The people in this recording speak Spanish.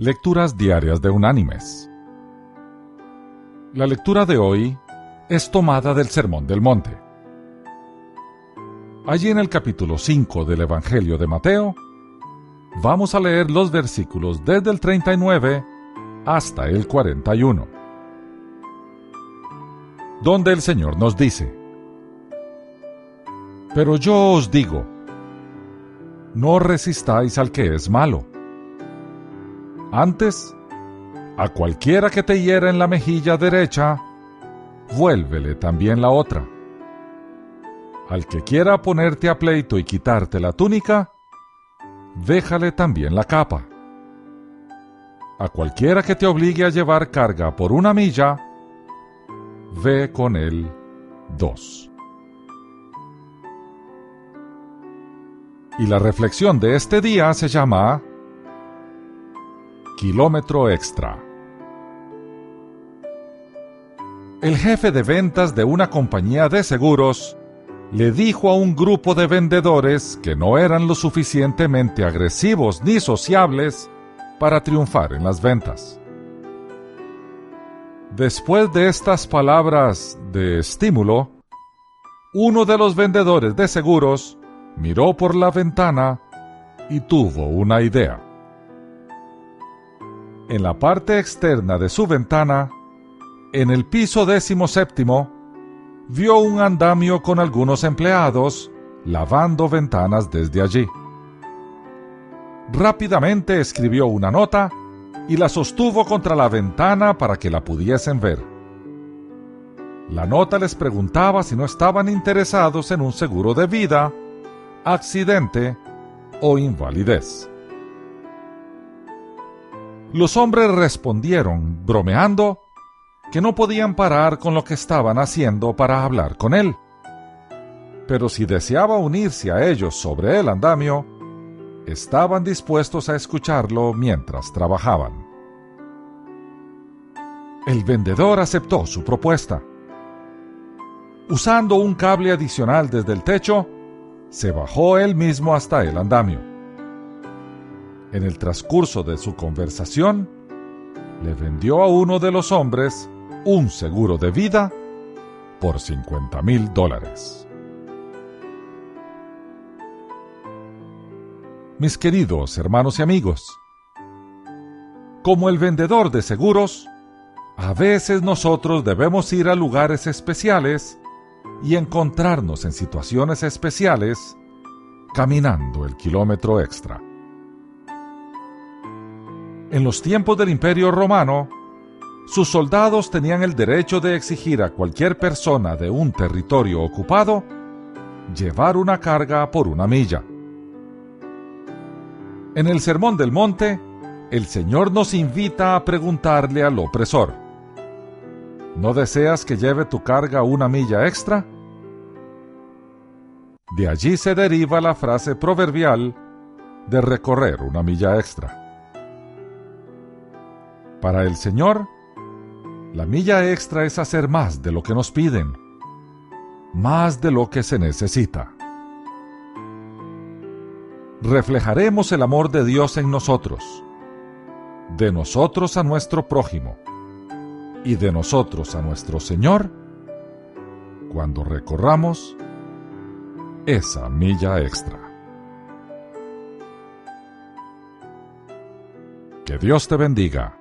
Lecturas Diarias de Unánimes. La lectura de hoy es tomada del Sermón del Monte. Allí en el capítulo 5 del Evangelio de Mateo, vamos a leer los versículos desde el 39 hasta el 41, donde el Señor nos dice, Pero yo os digo, no resistáis al que es malo antes, a cualquiera que te hiera en la mejilla derecha, vuélvele también la otra. Al que quiera ponerte a pleito y quitarte la túnica, déjale también la capa. A cualquiera que te obligue a llevar carga por una milla, ve con él dos. Y la reflexión de este día se llama Kilómetro Extra. El jefe de ventas de una compañía de seguros le dijo a un grupo de vendedores que no eran lo suficientemente agresivos ni sociables para triunfar en las ventas. Después de estas palabras de estímulo, uno de los vendedores de seguros miró por la ventana y tuvo una idea en la parte externa de su ventana, en el piso décimo séptimo, vio un andamio con algunos empleados lavando ventanas desde allí. Rápidamente escribió una nota y la sostuvo contra la ventana para que la pudiesen ver. La nota les preguntaba si no estaban interesados en un seguro de vida, accidente o invalidez. Los hombres respondieron, bromeando, que no podían parar con lo que estaban haciendo para hablar con él. Pero si deseaba unirse a ellos sobre el andamio, estaban dispuestos a escucharlo mientras trabajaban. El vendedor aceptó su propuesta. Usando un cable adicional desde el techo, se bajó él mismo hasta el andamio. En el transcurso de su conversación, le vendió a uno de los hombres un seguro de vida por 50 mil dólares. Mis queridos hermanos y amigos, como el vendedor de seguros, a veces nosotros debemos ir a lugares especiales y encontrarnos en situaciones especiales caminando el kilómetro extra. En los tiempos del Imperio Romano, sus soldados tenían el derecho de exigir a cualquier persona de un territorio ocupado llevar una carga por una milla. En el Sermón del Monte, el Señor nos invita a preguntarle al opresor, ¿no deseas que lleve tu carga una milla extra? De allí se deriva la frase proverbial de recorrer una milla extra. Para el Señor, la milla extra es hacer más de lo que nos piden, más de lo que se necesita. Reflejaremos el amor de Dios en nosotros, de nosotros a nuestro prójimo y de nosotros a nuestro Señor cuando recorramos esa milla extra. Que Dios te bendiga.